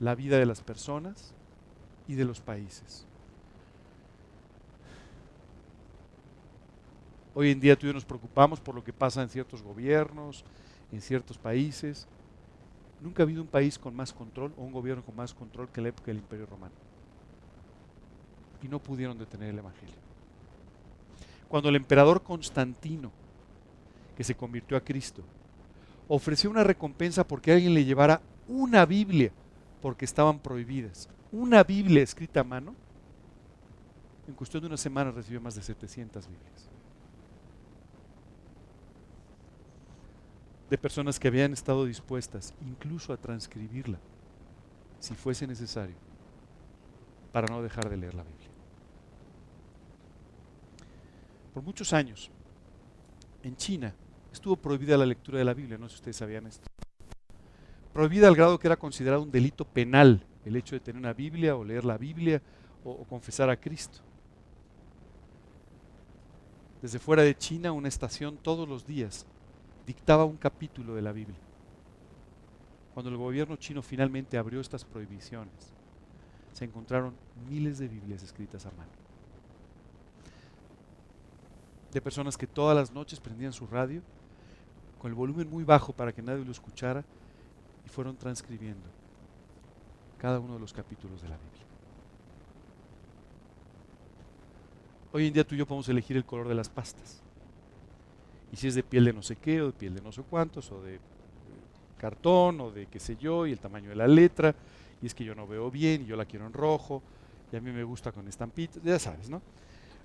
Speaker 1: la vida de las personas y de los países. Hoy en día tú y yo nos preocupamos por lo que pasa en ciertos gobiernos, en ciertos países. Nunca ha habido un país con más control o un gobierno con más control que la época del Imperio Romano. Y no pudieron detener el Evangelio. Cuando el emperador Constantino, que se convirtió a Cristo, ofreció una recompensa porque alguien le llevara una Biblia, porque estaban prohibidas, una Biblia escrita a mano, en cuestión de una semana recibió más de 700 Biblias. de personas que habían estado dispuestas incluso a transcribirla, si fuese necesario, para no dejar de leer la Biblia. Por muchos años, en China, estuvo prohibida la lectura de la Biblia, no sé si ustedes sabían esto. Prohibida al grado que era considerado un delito penal el hecho de tener una Biblia o leer la Biblia o, o confesar a Cristo. Desde fuera de China, una estación todos los días dictaba un capítulo de la Biblia. Cuando el gobierno chino finalmente abrió estas prohibiciones, se encontraron miles de Biblias escritas a mano. De personas que todas las noches prendían su radio con el volumen muy bajo para que nadie lo escuchara y fueron transcribiendo cada uno de los capítulos de la Biblia. Hoy en día tú y yo podemos elegir el color de las pastas y si es de piel de no sé qué, o de piel de no sé cuántos, o de cartón, o de qué sé yo, y el tamaño de la letra, y es que yo no veo bien, y yo la quiero en rojo, y a mí me gusta con estampitas, ya sabes, ¿no?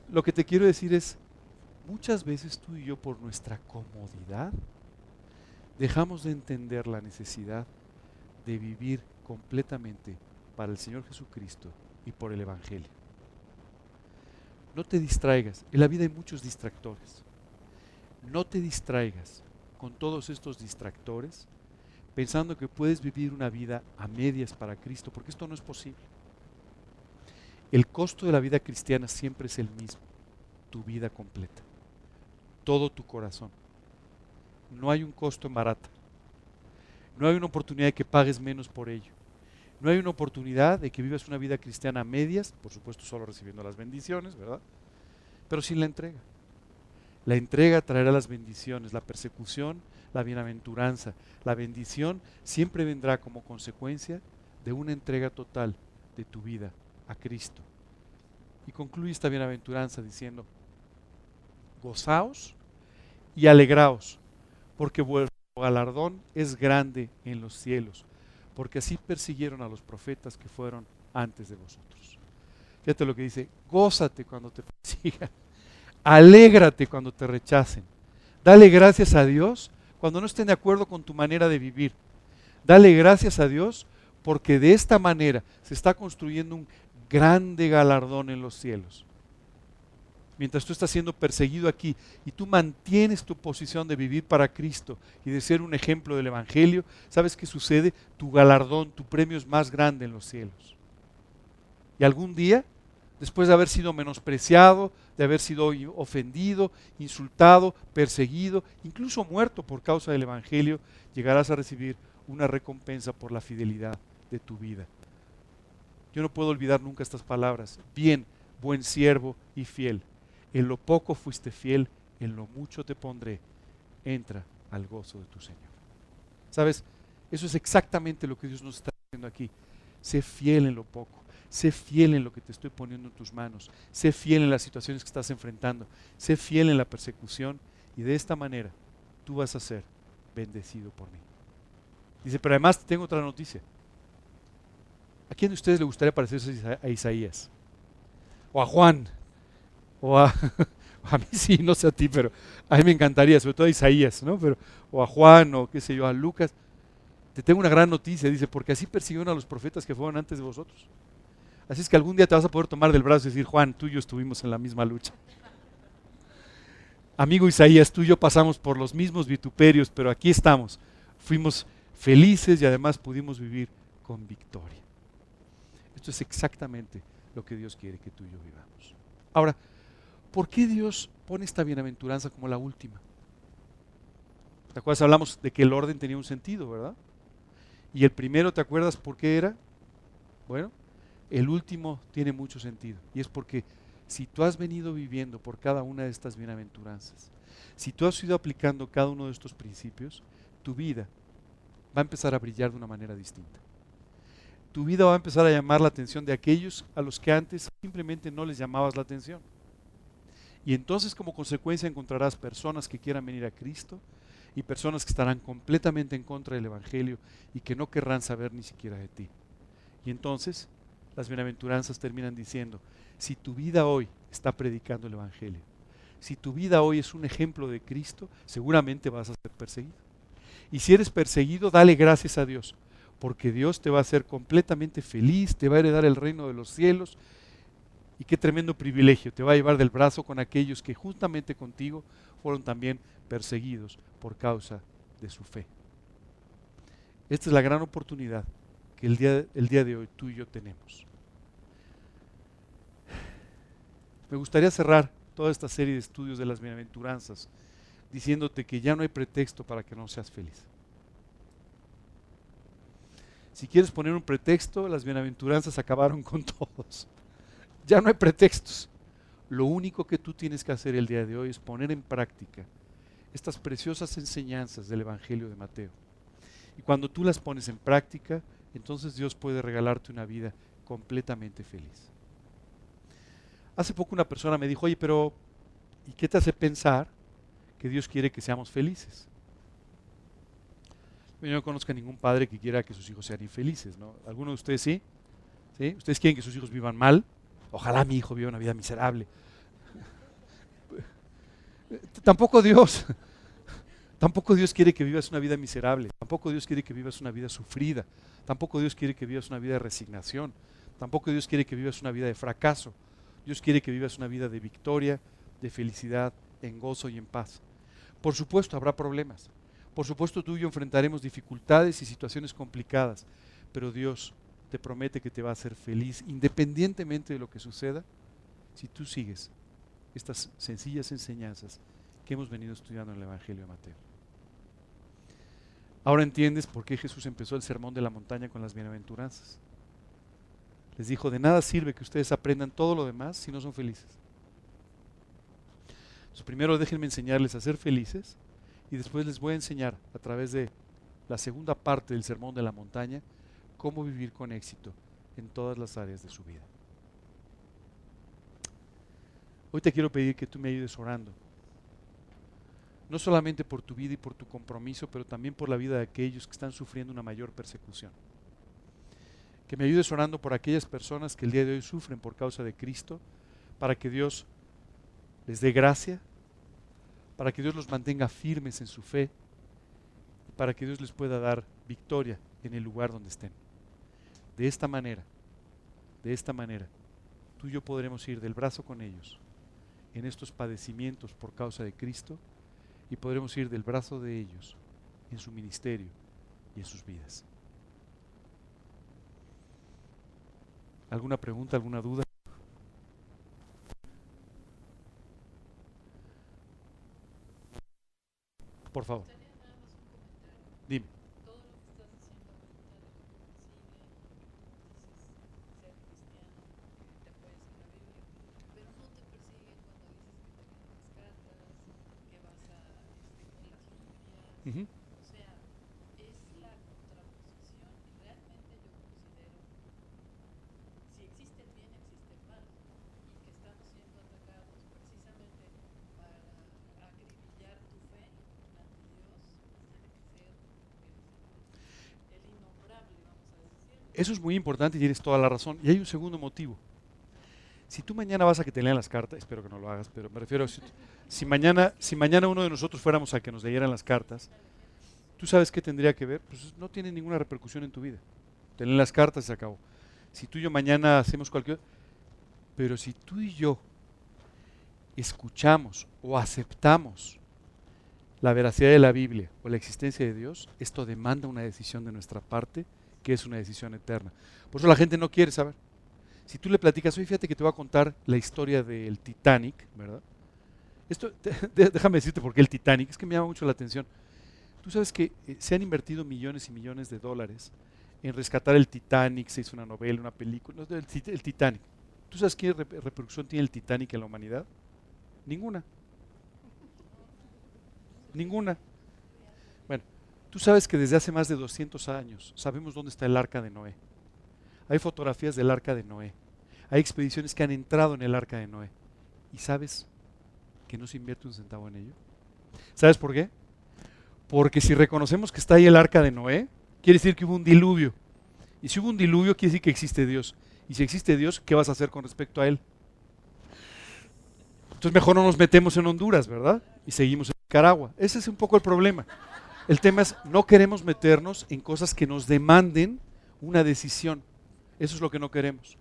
Speaker 1: Lo que te quiero decir es, muchas veces tú y yo por nuestra comodidad dejamos de entender la necesidad de vivir completamente para el Señor Jesucristo y por el Evangelio. No te distraigas, en la vida hay muchos distractores no te distraigas con todos estos distractores pensando que puedes vivir una vida a medias para Cristo, porque esto no es posible. El costo de la vida cristiana siempre es el mismo, tu vida completa, todo tu corazón. No hay un costo en barata. No hay una oportunidad de que pagues menos por ello. No hay una oportunidad de que vivas una vida cristiana a medias, por supuesto solo recibiendo las bendiciones, ¿verdad? Pero sin la entrega. La entrega traerá las bendiciones, la persecución, la bienaventuranza. La bendición siempre vendrá como consecuencia de una entrega total de tu vida a Cristo. Y concluye esta bienaventuranza diciendo, gozaos y alegraos, porque vuestro galardón es grande en los cielos, porque así persiguieron a los profetas que fueron antes de vosotros. Fíjate lo que dice, gózate cuando te persigan Alégrate cuando te rechacen. Dale gracias a Dios cuando no estén de acuerdo con tu manera de vivir. Dale gracias a Dios porque de esta manera se está construyendo un grande galardón en los cielos. Mientras tú estás siendo perseguido aquí y tú mantienes tu posición de vivir para Cristo y de ser un ejemplo del Evangelio, ¿sabes qué sucede? Tu galardón, tu premio es más grande en los cielos. Y algún día después de haber sido menospreciado, de haber sido ofendido, insultado, perseguido, incluso muerto por causa del Evangelio, llegarás a recibir una recompensa por la fidelidad de tu vida. Yo no puedo olvidar nunca estas palabras. Bien, buen siervo y fiel. En lo poco fuiste fiel, en lo mucho te pondré. Entra al gozo de tu Señor. ¿Sabes? Eso es exactamente lo que Dios nos está diciendo aquí. Sé fiel en lo poco. Sé fiel en lo que te estoy poniendo en tus manos. Sé fiel en las situaciones que estás enfrentando. Sé fiel en la persecución y de esta manera tú vas a ser bendecido por mí. Dice, pero además tengo otra noticia. ¿A quién de ustedes le gustaría parecerse a Isaías? O a Juan. O a, a mí sí, no sé a ti, pero a mí me encantaría, sobre todo a Isaías, ¿no? Pero, o a Juan, o qué sé yo, a Lucas. Te tengo una gran noticia, dice, porque así persiguieron a los profetas que fueron antes de vosotros. Así es que algún día te vas a poder tomar del brazo y decir, Juan, tú y yo estuvimos en la misma lucha. Amigo Isaías, tú y yo pasamos por los mismos vituperios, pero aquí estamos. Fuimos felices y además pudimos vivir con victoria. Esto es exactamente lo que Dios quiere que tú y yo vivamos. Ahora, ¿por qué Dios pone esta bienaventuranza como la última? ¿Te acuerdas? Hablamos de que el orden tenía un sentido, ¿verdad? Y el primero, ¿te acuerdas por qué era? Bueno, el último tiene mucho sentido. Y es porque si tú has venido viviendo por cada una de estas bienaventuranzas, si tú has ido aplicando cada uno de estos principios, tu vida va a empezar a brillar de una manera distinta. Tu vida va a empezar a llamar la atención de aquellos a los que antes simplemente no les llamabas la atención. Y entonces como consecuencia encontrarás personas que quieran venir a Cristo y personas que estarán completamente en contra del Evangelio y que no querrán saber ni siquiera de ti. Y entonces las bienaventuranzas terminan diciendo, si tu vida hoy está predicando el Evangelio, si tu vida hoy es un ejemplo de Cristo, seguramente vas a ser perseguido. Y si eres perseguido, dale gracias a Dios, porque Dios te va a hacer completamente feliz, te va a heredar el reino de los cielos. Y qué tremendo privilegio, te va a llevar del brazo con aquellos que justamente contigo fueron también perseguidos por causa de su fe. Esta es la gran oportunidad que el día, el día de hoy tú y yo tenemos. Me gustaría cerrar toda esta serie de estudios de las bienaventuranzas diciéndote que ya no hay pretexto para que no seas feliz. Si quieres poner un pretexto, las bienaventuranzas acabaron con todos. Ya no hay pretextos. Lo único que tú tienes que hacer el día de hoy es poner en práctica estas preciosas enseñanzas del Evangelio de Mateo. Y cuando tú las pones en práctica, entonces Dios puede regalarte una vida completamente feliz. Hace poco una persona me dijo, oye, pero ¿y qué te hace pensar que Dios quiere que seamos felices? Yo no conozco a ningún padre que quiera que sus hijos sean infelices, ¿no? ¿Alguno de ustedes sí? ¿Sí? ¿Ustedes quieren que sus hijos vivan mal? Ojalá mi hijo viva una vida miserable. Tampoco Dios. Tampoco Dios quiere que vivas una vida miserable. Tampoco Dios quiere que vivas una vida sufrida. Tampoco Dios quiere que vivas una vida de resignación. Tampoco Dios quiere que vivas una vida de fracaso. Dios quiere que vivas una vida de victoria, de felicidad, en gozo y en paz. Por supuesto, habrá problemas. Por supuesto, tú y yo enfrentaremos dificultades y situaciones complicadas. Pero Dios te promete que te va a hacer feliz independientemente de lo que suceda si tú sigues estas sencillas enseñanzas que hemos venido estudiando en el Evangelio de Mateo. Ahora entiendes por qué Jesús empezó el sermón de la montaña con las bienaventuranzas. Les dijo, de nada sirve que ustedes aprendan todo lo demás si no son felices. primero déjenme enseñarles a ser felices y después les voy a enseñar a través de la segunda parte del sermón de la montaña cómo vivir con éxito en todas las áreas de su vida. Hoy te quiero pedir que tú me ayudes orando no solamente por tu vida y por tu compromiso, pero también por la vida de aquellos que están sufriendo una mayor persecución. Que me ayudes orando por aquellas personas que el día de hoy sufren por causa de Cristo, para que Dios les dé gracia, para que Dios los mantenga firmes en su fe, para que Dios les pueda dar victoria en el lugar donde estén. De esta manera, de esta manera, tú y yo podremos ir del brazo con ellos en estos padecimientos por causa de Cristo y podremos ir del brazo de ellos en su ministerio y en sus vidas. ¿Alguna pregunta, alguna duda? Por favor. Dime. Uh-huh.
Speaker 3: O sea, es la contraposición y realmente yo considero, si existe el bien, existe el mal, y que estamos siendo atacados precisamente para acribillar tu fe ante Dios, tiene que ser el, el innombrable, vamos a decirlo.
Speaker 1: Eso es muy importante y tienes toda la razón. Y hay un segundo motivo. Si tú mañana vas a que te lean las cartas, espero que no lo hagas, pero me refiero a si, si mañana, si mañana uno de nosotros fuéramos a que nos leyeran las cartas, ¿tú sabes qué tendría que ver? Pues no tiene ninguna repercusión en tu vida. Te las cartas y se acabó. Si tú y yo mañana hacemos cualquier... Pero si tú y yo escuchamos o aceptamos la veracidad de la Biblia o la existencia de Dios, esto demanda una decisión de nuestra parte, que es una decisión eterna. Por eso la gente no quiere saber. Si tú le platicas, oye, fíjate que te voy a contar la historia del Titanic, ¿verdad? Esto, déjame decirte por qué el Titanic, es que me llama mucho la atención. Tú sabes que eh, se han invertido millones y millones de dólares en rescatar el Titanic, se hizo una novela, una película, el, el Titanic. ¿Tú sabes qué repercusión tiene el Titanic en la humanidad? Ninguna. Ninguna. Tú sabes que desde hace más de 200 años sabemos dónde está el arca de Noé. Hay fotografías del arca de Noé. Hay expediciones que han entrado en el arca de Noé. ¿Y sabes que no se invierte un centavo en ello? ¿Sabes por qué? Porque si reconocemos que está ahí el arca de Noé, quiere decir que hubo un diluvio. Y si hubo un diluvio, quiere decir que existe Dios. Y si existe Dios, ¿qué vas a hacer con respecto a Él? Entonces mejor no nos metemos en Honduras, ¿verdad? Y seguimos en Nicaragua. Ese es un poco el problema. El tema es, no queremos meternos en cosas que nos demanden una decisión. Eso es lo que no queremos.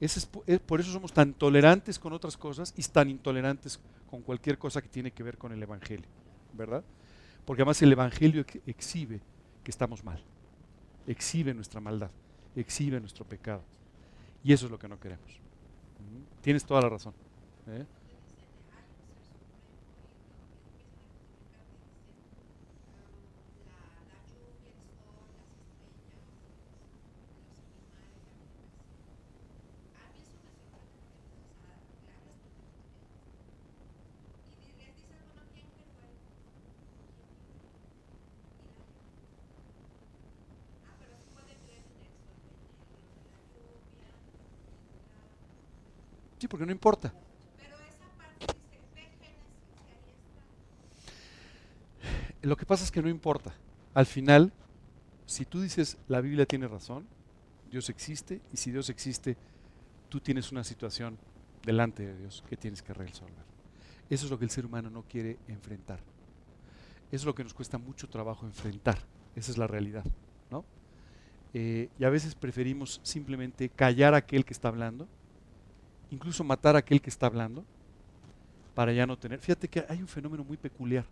Speaker 1: es, eh, por eso somos tan tolerantes con otras cosas y tan intolerantes con cualquier cosa que tiene que ver con el Evangelio, ¿verdad? Porque además el Evangelio exhibe que estamos mal, exhibe nuestra maldad, exhibe nuestro pecado. Y eso es lo que no queremos. Tienes toda la razón. ¿eh? Porque no importa. Lo que pasa es que no importa. Al final, si tú dices la Biblia tiene razón, Dios existe, y si Dios existe, tú tienes una situación delante de Dios que tienes que resolver. Eso es lo que el ser humano no quiere enfrentar. Eso es lo que nos cuesta mucho trabajo enfrentar. Esa es la realidad. ¿no? Eh, y a veces preferimos simplemente callar a aquel que está hablando incluso matar a aquel que está hablando, para ya no tener. Fíjate que hay un fenómeno muy peculiar.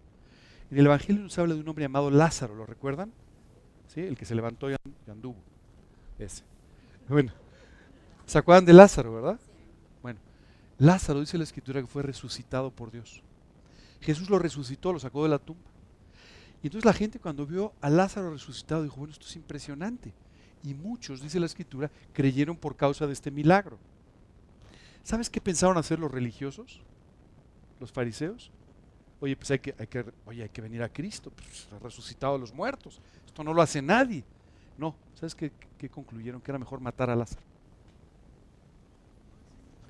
Speaker 1: En el Evangelio nos habla de un hombre llamado Lázaro, ¿lo recuerdan? ¿Sí? El que se levantó y anduvo. Ese. Bueno, ¿se acuerdan de Lázaro, verdad? Bueno, Lázaro dice la escritura que fue resucitado por Dios. Jesús lo resucitó, lo sacó de la tumba. Y entonces la gente cuando vio a Lázaro resucitado dijo, bueno, esto es impresionante. Y muchos, dice la escritura, creyeron por causa de este milagro. ¿Sabes qué pensaron hacer los religiosos? Los fariseos. Oye, pues hay que, hay que, oye, hay que venir a Cristo, pues, ha resucitado a los muertos. Esto no lo hace nadie. No, ¿sabes qué, qué concluyeron? Que era mejor matar a Lázaro.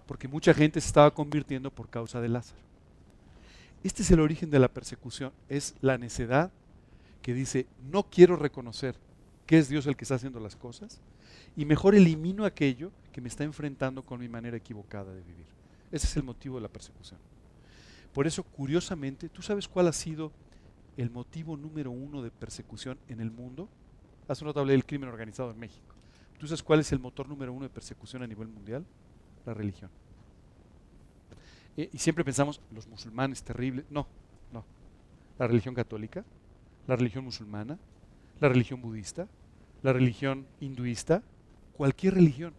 Speaker 1: Porque mucha gente se estaba convirtiendo por causa de Lázaro. Este es el origen de la persecución. Es la necedad que dice, no quiero reconocer que es Dios el que está haciendo las cosas y mejor elimino aquello que me está enfrentando con mi manera equivocada de vivir. Ese es el motivo de la persecución. Por eso, curiosamente, ¿tú sabes cuál ha sido el motivo número uno de persecución en el mundo? Hace una hablé del crimen organizado en México. ¿Tú sabes cuál es el motor número uno de persecución a nivel mundial? La religión. Eh, y siempre pensamos, los musulmanes terribles. No, no. La religión católica, la religión musulmana, la religión budista, la religión hinduista, cualquier religión.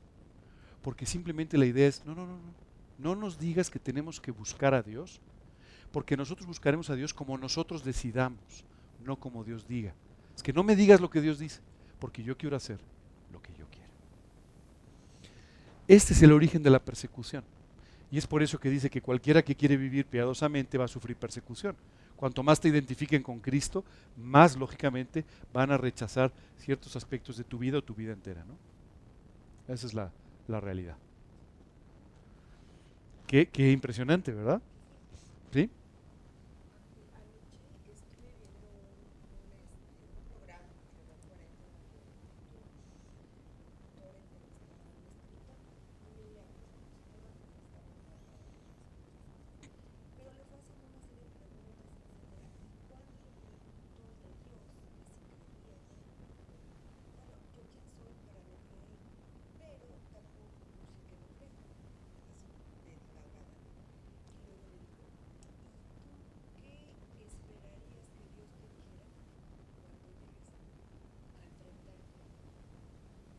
Speaker 1: Porque simplemente la idea es, no, no, no, no, no nos digas que tenemos que buscar a Dios, porque nosotros buscaremos a Dios como nosotros decidamos, no como Dios diga. Es que no me digas lo que Dios dice, porque yo quiero hacer lo que yo quiero. Este es el origen de la persecución. Y es por eso que dice que cualquiera que quiere vivir piadosamente va a sufrir persecución. Cuanto más te identifiquen con Cristo, más lógicamente van a rechazar ciertos aspectos de tu vida o tu vida entera. ¿no? Esa es la, realidad. Qué, qué, impresionante, ¿verdad? ¿Sí?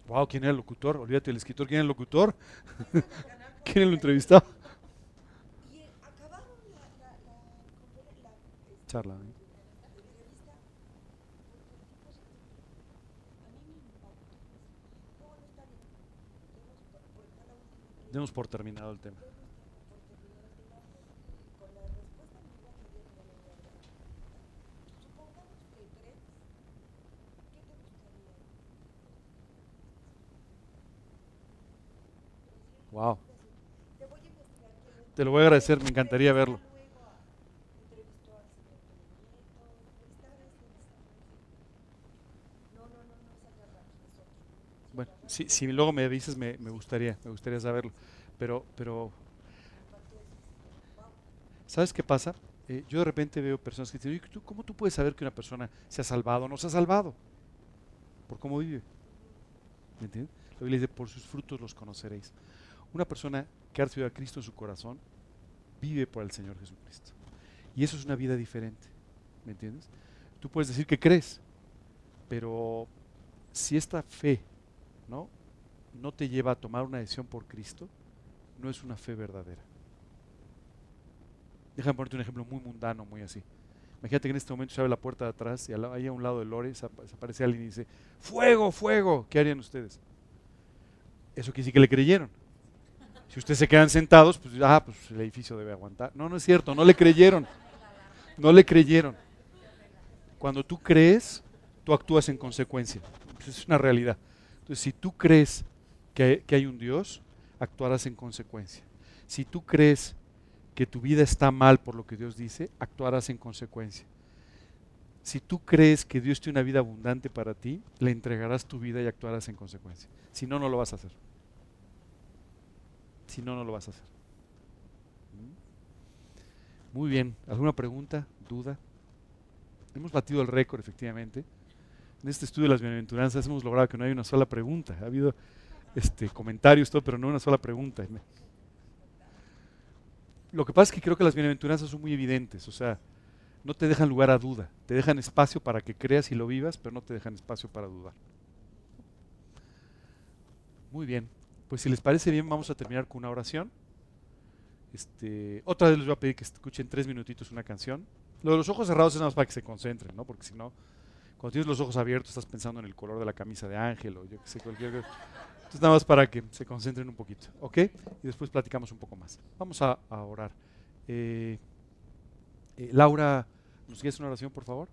Speaker 1: Wow, ¿quién era el locutor? Olvídate del escritor, ¿quién era el locutor? ¿Quién lo entrevistó?
Speaker 4: Y eh, acabaron la, la, la, conferen- la,
Speaker 1: Charla. ¿eh?
Speaker 4: el Demos por
Speaker 1: terminado el tema.
Speaker 4: Demos por terminado el tema porque con la respuesta ambigua que dio no le voy a dar. Supongamos que crees, ¿qué te gustaría?
Speaker 1: Wow.
Speaker 4: Te
Speaker 1: lo voy a agradecer, me encantaría verlo.
Speaker 4: Luego
Speaker 1: Bueno, si, si luego me dices, me, me gustaría, me gustaría saberlo. Pero, pero. ¿sabes qué pasa? Eh, yo de repente veo personas que dicen, "Oye, ¿tú- ¿cómo tú puedes saber que una persona se ha salvado o no se ha salvado? Por cómo vive. ¿Me entiendes? Biblia dice, por sus frutos los conoceréis. Una persona que ha recibido a Cristo en su corazón vive por el Señor Jesucristo. Y eso es una vida diferente. ¿Me entiendes? Tú puedes decir que crees, pero si esta fe ¿no? te lleva a tomar una decisión por Cristo, no es una fe verdadera. Déjame ponerte un ejemplo muy mundano, muy así. Imagínate que en este momento se abre la puerta de atrás y ahí a un lado de Lore se aparece alguien y dice, fuego, fuego, ¿qué harían ustedes? Eso quiere decir que le creyeron. Si ustedes se quedan sentados, pues, ah, pues el edificio debe aguantar. No, no es cierto, no le creyeron. No le creyeron. Cuando tú crees, tú actúas en consecuencia. Pues es una realidad. Entonces, si tú crees que que hay un Dios, actuarás en consecuencia. Si tú crees que tu vida está mal por lo que Dios dice, actuarás en consecuencia. Si tú crees que Dios tiene una vida abundante para ti, le entregarás tu vida y actuarás en consecuencia. Si no, no lo vas a hacer. Si no, no lo vas a hacer. Muy bien. ¿Alguna pregunta? ¿Duda? Hemos batido el récord, efectivamente. En este estudio de las bienaventuranzas hemos logrado que no haya una sola pregunta. Ha habido este, comentarios, todo, pero no una sola pregunta. Lo que pasa es que creo que las bienaventuranzas son muy evidentes, o sea, no te dejan lugar a duda, te dejan espacio para que creas y lo vivas, pero no te dejan espacio para dudar. Muy bien, pues si les parece bien, vamos a terminar con una oración. Este, otra vez les voy a pedir que escuchen tres minutitos una canción. Lo de los ojos cerrados es nada más para que se concentren, ¿no? Porque si no, cuando tienes los ojos abiertos estás pensando en el color de la camisa de Ángel o yo que sé, cualquier cosa. Entonces nada más para que se concentren un poquito, ¿ok? Y después platicamos un poco más. Vamos a, orar. Eh, eh, Laura, ¿nos quieres una oración, por favor?